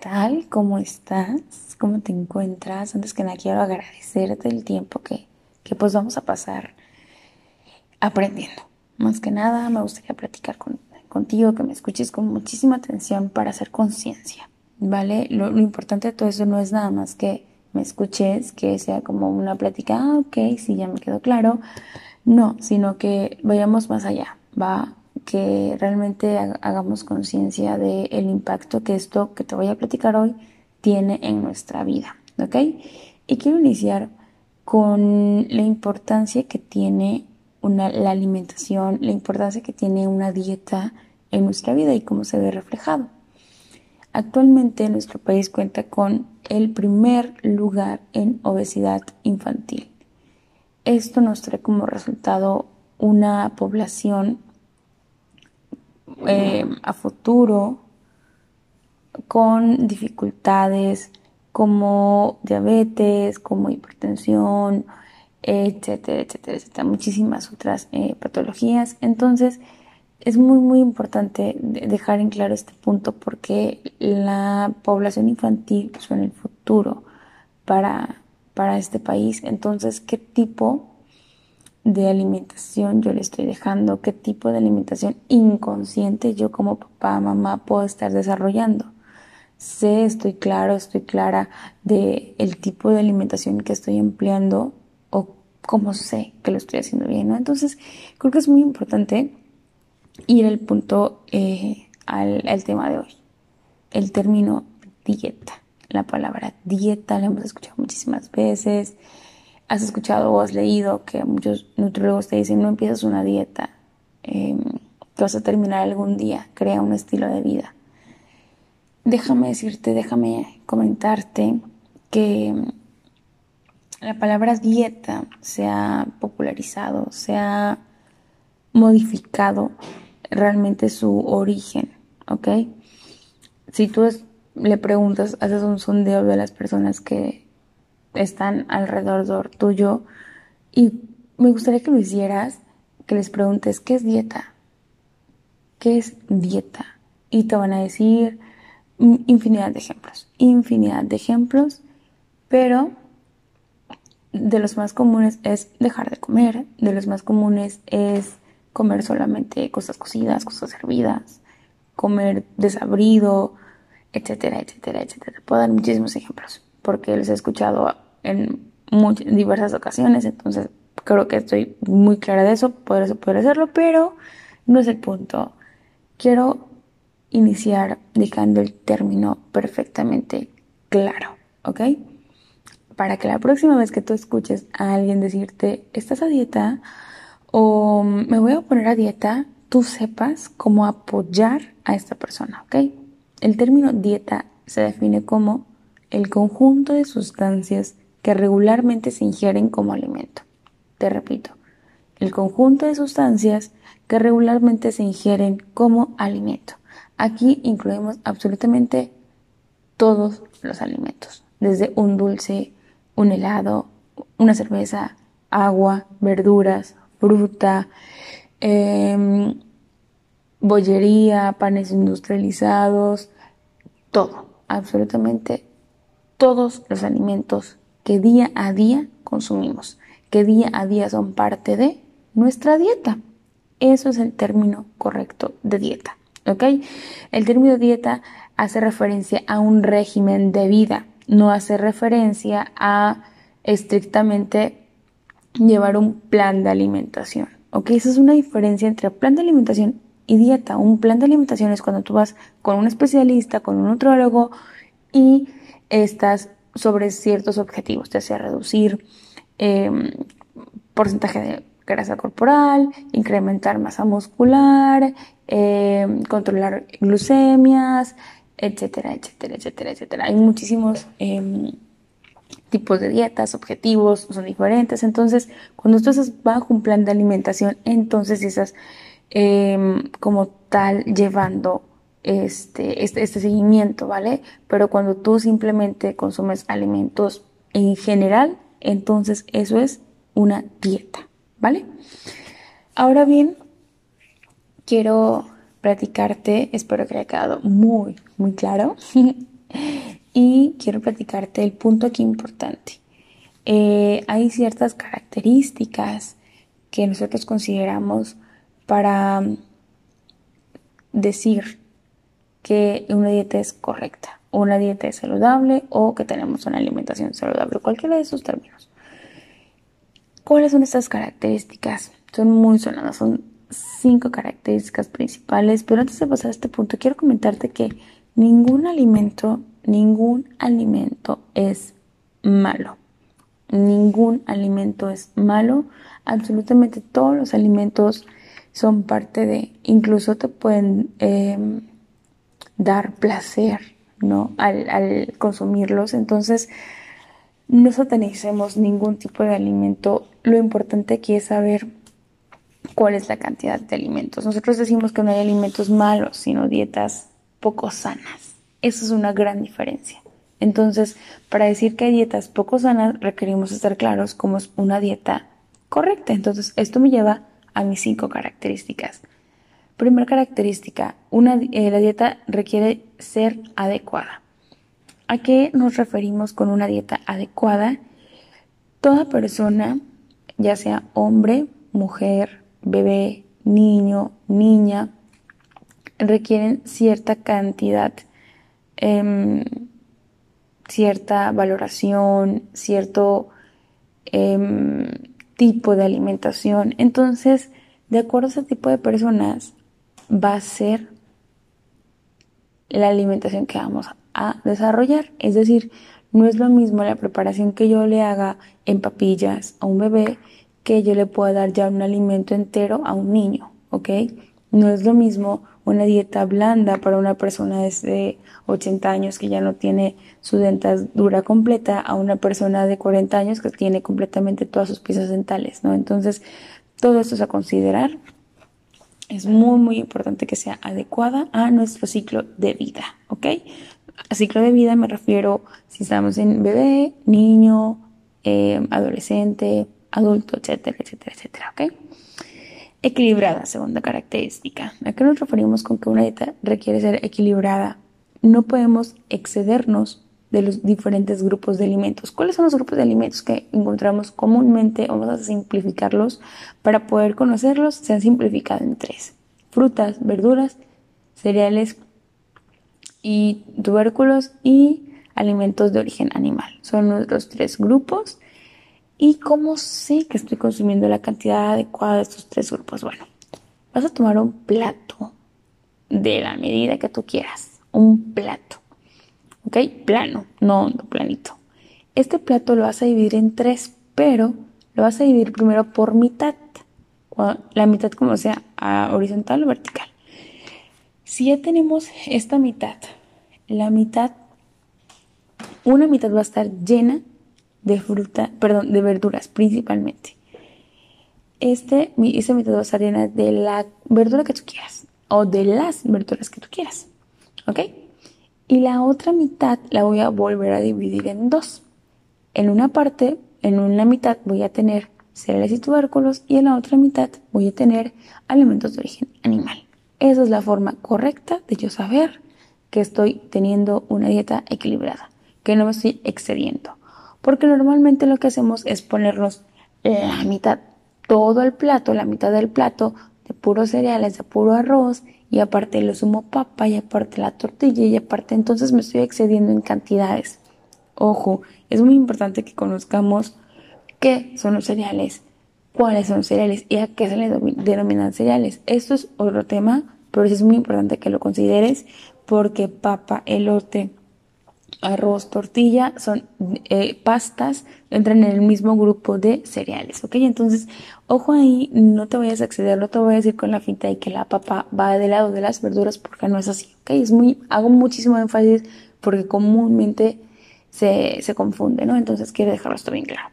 tal? ¿Cómo estás? ¿Cómo te encuentras? Antes que nada quiero agradecerte el tiempo que, que pues vamos a pasar aprendiendo. Más que nada me gustaría platicar contigo, que me escuches con muchísima atención para hacer conciencia, ¿vale? Lo, lo, importante de todo eso no es nada más que me escuches, que sea como una plática, ah, ok, sí, ya me quedó claro. No, sino que vayamos más allá, va que realmente hagamos conciencia del impacto que esto que te voy a platicar hoy tiene en nuestra vida, ¿ok? Y quiero iniciar con la importancia que tiene una, la alimentación, la importancia que tiene una dieta en nuestra vida y cómo se ve reflejado. Actualmente nuestro país cuenta con el primer lugar en obesidad infantil. Esto nos trae como resultado una población eh, a futuro con dificultades como diabetes, como hipertensión, etcétera, etcétera, etcétera, muchísimas otras eh, patologías. Entonces, es muy, muy importante dejar en claro este punto porque la población infantil pues, en el futuro para, para este país. Entonces, ¿qué tipo de alimentación yo le estoy dejando, qué tipo de alimentación inconsciente yo como papá, mamá puedo estar desarrollando. Sé, estoy claro, estoy clara de el tipo de alimentación que estoy empleando o cómo sé que lo estoy haciendo bien. Entonces, creo que es muy importante ir al punto, eh, al, al tema de hoy. El término dieta. La palabra dieta la hemos escuchado muchísimas veces has escuchado o has leído que muchos nutriólogos te dicen no empiezas una dieta, em, que vas a terminar algún día, crea un estilo de vida. Déjame decirte, déjame comentarte que la palabra dieta se ha popularizado, se ha modificado realmente su origen, ¿ok? Si tú le preguntas, haces un sondeo de las personas que están alrededor tuyo y me gustaría que lo hicieras, que les preguntes, ¿qué es dieta? ¿Qué es dieta? Y te van a decir infinidad de ejemplos, infinidad de ejemplos, pero de los más comunes es dejar de comer, de los más comunes es comer solamente cosas cocidas, cosas hervidas, comer desabrido, etcétera, etcétera, etcétera. Puedo dar muchísimos ejemplos porque los he escuchado en muchas, diversas ocasiones, entonces creo que estoy muy clara de eso, por eso poder hacerlo, pero no es el punto. Quiero iniciar dejando el término perfectamente claro, ¿ok? Para que la próxima vez que tú escuches a alguien decirte, ¿estás a dieta? o me voy a poner a dieta, tú sepas cómo apoyar a esta persona, ¿ok? El término dieta se define como el conjunto de sustancias que regularmente se ingieren como alimento. Te repito, el conjunto de sustancias que regularmente se ingieren como alimento. Aquí incluimos absolutamente todos los alimentos, desde un dulce, un helado, una cerveza, agua, verduras, fruta, em, bollería, panes industrializados, todo, absolutamente todos los alimentos que día a día consumimos, que día a día son parte de nuestra dieta. Eso es el término correcto de dieta. ¿Ok? El término dieta hace referencia a un régimen de vida, no hace referencia a estrictamente llevar un plan de alimentación. ¿Ok? Esa es una diferencia entre plan de alimentación y dieta. Un plan de alimentación es cuando tú vas con un especialista, con un nutrólogo y estás sobre ciertos objetivos, ya sea reducir em, porcentaje de grasa corporal, incrementar masa muscular, em, controlar glucemias, etcétera, etcétera, etcétera, etcétera. Hay muchísimos em, tipos de dietas, objetivos, son diferentes. Entonces, cuando tú estás bajo un plan de alimentación, entonces estás como tal llevando este, este, este, seguimiento, ¿vale? Pero cuando tú simplemente consumes alimentos en general, entonces eso es una dieta, ¿vale? Ahora bien, quiero platicarte, espero que haya quedado muy, muy claro, y quiero platicarte el punto aquí importante. Eh, hay ciertas características que nosotros consideramos para decir que una dieta es correcta, una dieta es saludable o que tenemos una alimentación saludable, cualquiera de esos términos. ¿Cuáles son estas características? Son muy sonadas, son cinco características principales, pero antes de pasar a este punto, quiero comentarte que ningún alimento, ningún alimento es malo. Ningún alimento es malo. Absolutamente todos los alimentos son parte de, incluso te pueden em, dar placer, ¿no? Al, al, consumirlos. Entonces, no satanicemos ningún tipo de alimento. Lo importante aquí es saber cuál es la cantidad de alimentos. Nosotros decimos que no hay alimentos malos, sino dietas poco sanas. Eso es una gran diferencia. Entonces, para decir que hay dietas poco sanas, requerimos estar claros cómo es una dieta correcta. Entonces, esto me lleva a mis cinco características. Primera característica, una, eh, la dieta requiere ser adecuada. ¿A qué nos referimos con una dieta adecuada? Toda persona, ya sea hombre, mujer, bebé, niño, niña, requieren cierta cantidad, em, cierta valoración, cierto em, tipo de alimentación. Entonces, de acuerdo a ese tipo de personas, va a ser la alimentación que vamos a desarrollar. Es decir, no es lo mismo la preparación que yo le haga en papillas a un bebé que yo le pueda dar ya un alimento entero a un niño, ¿ok? No es lo mismo una dieta blanda para una persona de 80 años que ya no tiene su dentadura completa a una persona de 40 años que tiene completamente todas sus piezas dentales, ¿no? Entonces, todo esto es a considerar. Es muy, muy importante que sea adecuada a nuestro ciclo de vida, ¿ok? A ciclo de vida me refiero si estamos en bebé, niño, eh, adolescente, adulto, etcétera, etcétera, etcétera, ¿ok? Equilibrada, segunda característica. ¿A qué nos referimos con que una dieta requiere ser equilibrada? No podemos excedernos de los diferentes grupos de alimentos. ¿Cuáles son los grupos de alimentos que encontramos comúnmente? Vamos a simplificarlos para poder conocerlos. Se han simplificado en tres. Frutas, verduras, cereales y tubérculos y alimentos de origen animal. Son nuestros tres grupos ¿Y cómo sé que estoy consumiendo la cantidad adecuada de estos tres grupos? Bueno, vas a tomar un plato de la medida que tú quieras. Un plato. ¿Ok? Plano, no, no planito. Este plato lo vas a dividir en tres, pero lo vas a dividir primero por mitad. La mitad como sea horizontal o vertical. Si ya tenemos esta mitad, la mitad, una mitad va a estar llena de fruta, perdón, de verduras principalmente. Este, esta mitad va a estar llena de la verdura que tú quieras o de las verduras que tú quieras. ¿Ok? Y la otra mitad la voy a volver a dividir en dos. En una parte, en una mitad voy a tener cereales y tubérculos y en la otra mitad voy a tener alimentos de origen animal. Esa es la forma correcta de yo saber que estoy teniendo una dieta equilibrada, que no me estoy excediendo porque normalmente lo que hacemos es ponernos la mitad, todo el plato, la mitad del plato de puros cereales, de puro arroz, y aparte lo sumo papa, y aparte la tortilla, y aparte entonces me estoy excediendo en cantidades. Ojo, es muy importante que conozcamos qué son los cereales, cuáles son los cereales y a qué se le denominan cereales. Esto es otro tema, pero es muy importante que lo consideres porque papa, elote, arroz, tortilla, son eh, pastas, entran en el mismo grupo de cereales, ¿ok? Entonces, ojo ahí, no te vayas a acceder, no te voy a decir con la finta de que la papa va del lado de las verduras porque no es así, ¿ok? Es muy, hago muchísimo énfasis porque comúnmente se, se confunde, ¿no? Entonces, quiero dejarlo esto bien claro.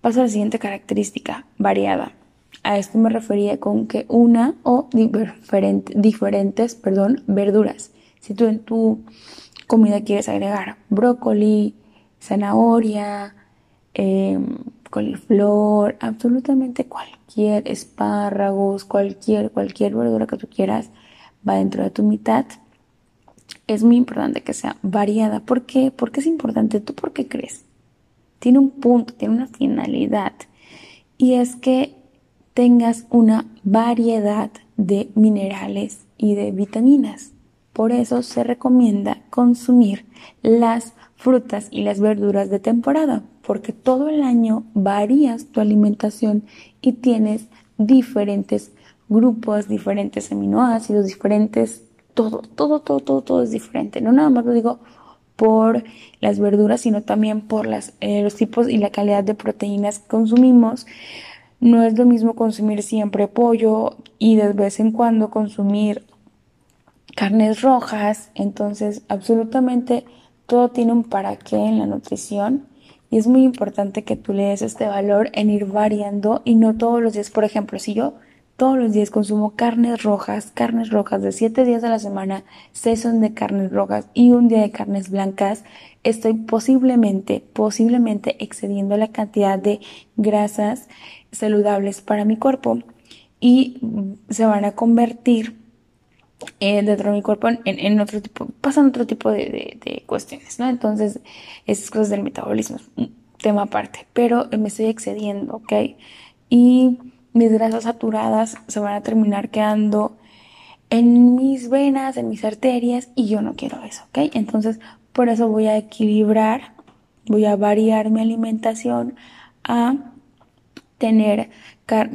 Paso a la siguiente característica, variada. A esto me refería con que una o diferentes, perdón, verduras. Si tú en tu comida quieres agregar brócoli, zanahoria, em, coliflor, absolutamente cualquier espárragos, cualquier, cualquier verdura que tú quieras va dentro de tu mitad. es muy importante que sea variada. ¿Por qué? Porque es importante. ¿Tú por qué crees? Tiene un punto, tiene una finalidad. Y es que tengas una variedad de minerales y de vitaminas. Por eso se recomienda consumir las frutas y las verduras de temporada, porque todo el año varías tu alimentación y tienes diferentes grupos, diferentes aminoácidos, diferentes, todo, todo, todo, todo, todo es diferente. No nada más lo digo por las verduras, sino también por eh, los tipos y la calidad de proteínas que consumimos. No es lo mismo consumir siempre pollo y de vez en cuando consumir carnes rojas. Entonces, absolutamente todo tiene un para qué en la nutrición. Y es muy importante que tú le des este valor en ir variando y no todos los días. Por ejemplo, si yo todos los días consumo carnes rojas, carnes rojas de 7 días a la semana, 6 son de carnes rojas y un día de carnes blancas, estoy posiblemente, posiblemente excediendo la cantidad de grasas saludables para mi cuerpo y se van a convertir eh, dentro de mi cuerpo en, otro tipo, pasan otro tipo de, cuestiones, ¿no? Entonces, esas cosas del metabolismo es un tema aparte, pero me estoy excediendo, ¿ok? Y mis grasas saturadas se van a terminar quedando en mis venas, en mis arterias y yo no quiero eso, ¿ok? Entonces, por eso voy a equilibrar, voy a variar mi alimentación a tener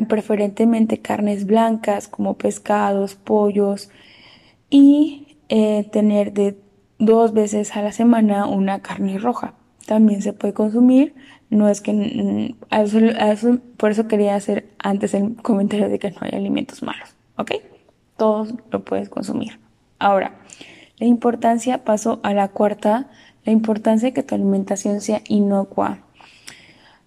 preferentemente carnes blancas como pescados, pollos y eh, tener de dos veces a la semana una carne roja. También se puede consumir no es que, por eso quería hacer antes el comentario de que no hay alimentos malos, ¿ok? Todos lo puedes consumir. Ahora, la importancia, paso a la cuarta, la importancia de que tu alimentación sea inocua.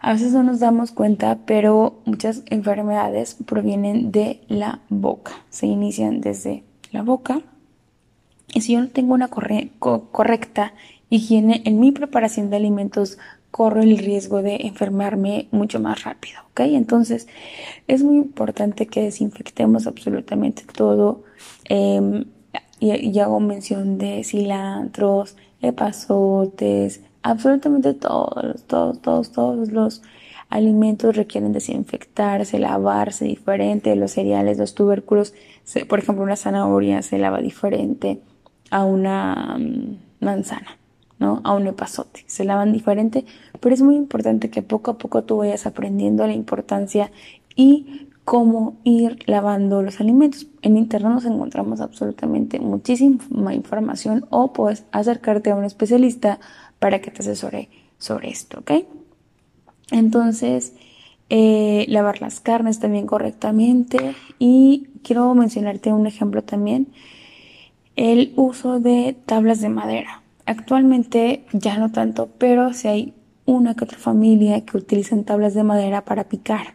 A veces no nos damos cuenta, pero muchas enfermedades provienen de la boca, se inician desde la boca. Y si yo no tengo una correcta higiene en mi preparación de alimentos corro el riesgo de enfermarme mucho más rápido, ¿ok? Entonces es muy importante que desinfectemos absolutamente todo. Em, y, hago mención de cilantros, epazotes, absolutamente todos, todos, todos, todos los alimentos requieren desinfectarse, lavarse diferente, los cereales, los tubérculos, por ejemplo, una zanahoria se lava diferente a una mm, manzana. ¿no? A un epazote. Se lavan diferente, pero es muy importante que poco a poco tú vayas aprendiendo la importancia y cómo ir lavando los alimentos. En internet nos encontramos absolutamente muchísima información o puedes acercarte a un especialista para que te asesore sobre esto, ¿ok? Entonces, eh, lavar las carnes también correctamente y quiero mencionarte un ejemplo también, el uso de tablas de madera. Actualmente ya no tanto, pero si hay una que otra familia que utilizan tablas de madera para picar.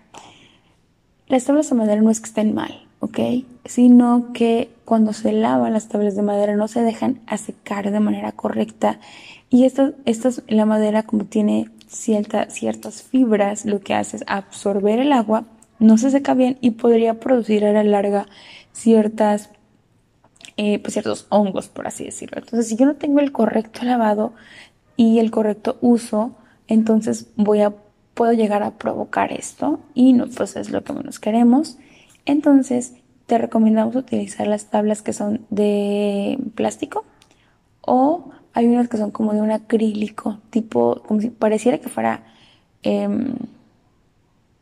Las tablas de madera no es que estén mal, ¿ok? Sino que cuando se lavan las tablas de madera no se dejan secar de manera correcta. Y esta, la madera como tiene ciertas fibras, lo que hace es absorber el agua, no se seca bien y podría producir a la larga ciertas eh, pues ciertos hongos, por así decirlo. Entonces, si yo no tengo el correcto lavado y el correcto uso, entonces voy a, puedo llegar a provocar esto y no, pues es lo que menos queremos. Entonces, te recomendamos utilizar las tablas que son de plástico o hay unas que son como de un acrílico, tipo, como si pareciera que fuera em,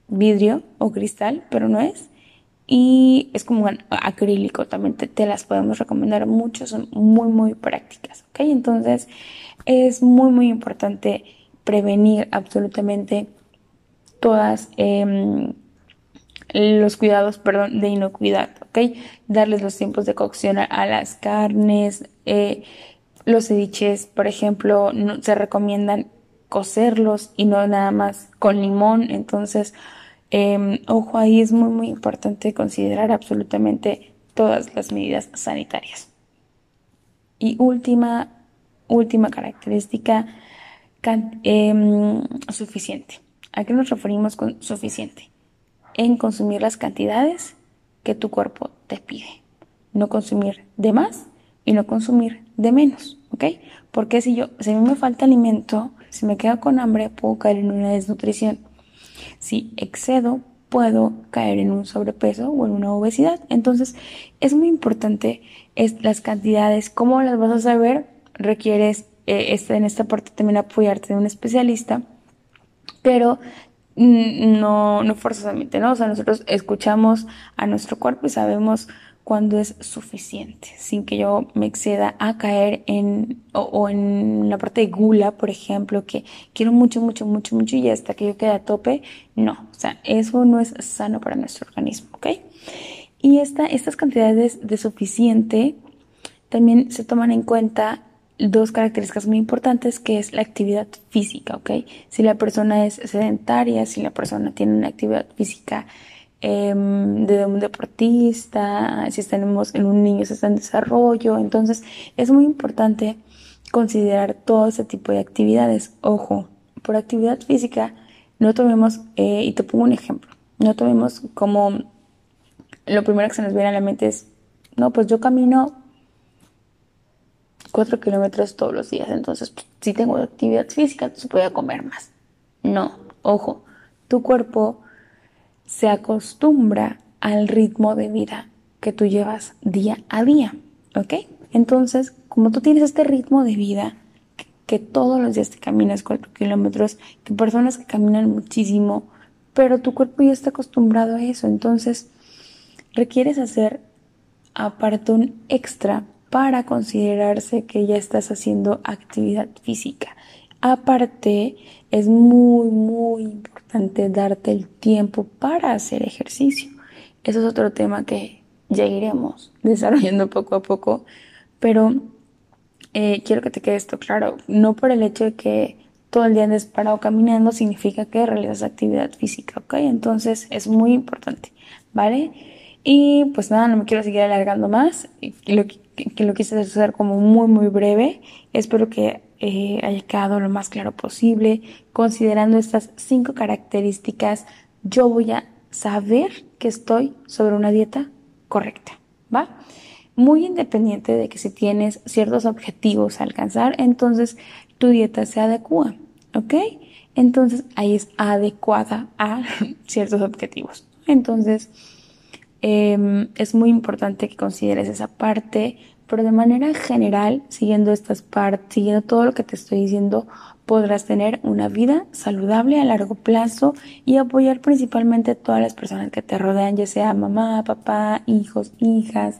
vidrio o cristal, pero no es y es como acrílico, también te, las podemos recomendar mucho, son muy muy prácticas, ¿ok? Entonces es muy muy importante prevenir absolutamente todas em, los cuidados, perdón, de inocuidad, ¿ok? Darles los tiempos de cocción a, las carnes, eh, los ceviches, por ejemplo, se recomiendan cocerlos y no nada más con limón, entonces Em, ojo, ahí es muy, muy importante considerar absolutamente todas las medidas sanitarias. Y última, última característica, em, suficiente. ¿A qué nos referimos con suficiente? En consumir las cantidades que tu cuerpo te pide. No consumir de más y no consumir de menos, ¿ok? Porque si yo, si a mí me falta alimento, si me quedo con hambre, puedo caer en una desnutrición. Si excedo, puedo caer en un sobrepeso o en una obesidad. Entonces, es muy importante es, las cantidades. ¿Cómo las vas a saber? Requieres eh, este, en esta parte también apoyarte de un especialista, pero no, no forzosamente, ¿no? O sea, nosotros escuchamos a nuestro cuerpo y sabemos cuando es suficiente, sin que yo me exceda a caer en, o, en la parte de gula, por ejemplo, que quiero mucho, mucho, mucho, mucho y hasta que yo quede a tope, no, o sea, eso no es sano para nuestro organismo, ¿ok? Y esta, estas cantidades de suficiente también se toman en cuenta dos características muy importantes que es la actividad física, ¿ok? Si la persona es sedentaria, si la persona tiene una actividad física Em, de un deportista, si tenemos en un niño se está en desarrollo. Entonces es muy importante considerar todo ese tipo de actividades. Ojo, por actividad física no tomemos, eh, y te pongo un ejemplo, no tomemos como lo primero que se nos viene a la mente es, no, pues yo camino cuatro kilómetros todos los días, entonces pues, si tengo actividad física, entonces voy a comer más. No, ojo, tu cuerpo se acostumbra al ritmo de vida que tú llevas día a día, ¿ok? Entonces, como tú tienes este ritmo de vida, que todos los días te caminas cuatro kilómetros, que personas que caminan muchísimo, pero tu cuerpo ya está acostumbrado a eso, entonces requieres hacer aparte un extra para considerarse que ya estás haciendo actividad física. Aparte, es muy, muy importante darte el tiempo para hacer ejercicio. Eso es otro tema que ya iremos desarrollando poco a poco, pero eh, quiero que te quede esto claro. No por el hecho de que todo el día andes parado caminando significa que realizas actividad física, ¿ok? Entonces es muy importante, ¿vale? Y pues nada, no me quiero seguir alargando más, lo que, que lo quise hacer como muy, muy breve. Espero que eh, haya quedado lo más claro posible. Considerando estas cinco características, yo voy a saber que estoy sobre una dieta correcta, ¿va? Muy independiente de que si tienes ciertos objetivos a alcanzar, entonces tu dieta se adecua, ¿ok? Entonces ahí es adecuada a ciertos objetivos. Entonces em, es muy importante que consideres esa parte pero de manera general, siguiendo estas partes, siguiendo todo lo que te estoy diciendo, podrás tener una vida saludable a largo plazo y apoyar principalmente a todas las personas que te rodean, ya sea mamá, papá, hijos, hijas,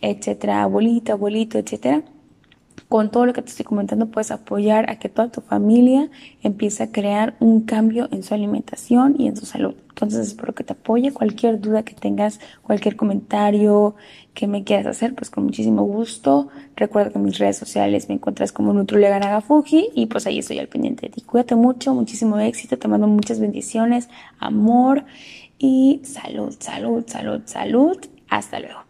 etcétera, abuelita, abuelito, etcétera con todo lo que te estoy comentando puedes apoyar a que toda tu familia empiece a crear un cambio en su alimentación y en su salud. Entonces espero que te apoye. Cualquier duda que tengas, cualquier comentario que me quieras hacer, pues con muchísimo gusto. Recuerda que en mis redes sociales me encuentras como Nutrilega Nagafuji y pues ahí estoy al pendiente de ti. Cuídate mucho, muchísimo éxito, te mando muchas bendiciones, amor y salud, salud, salud, salud. Hasta luego.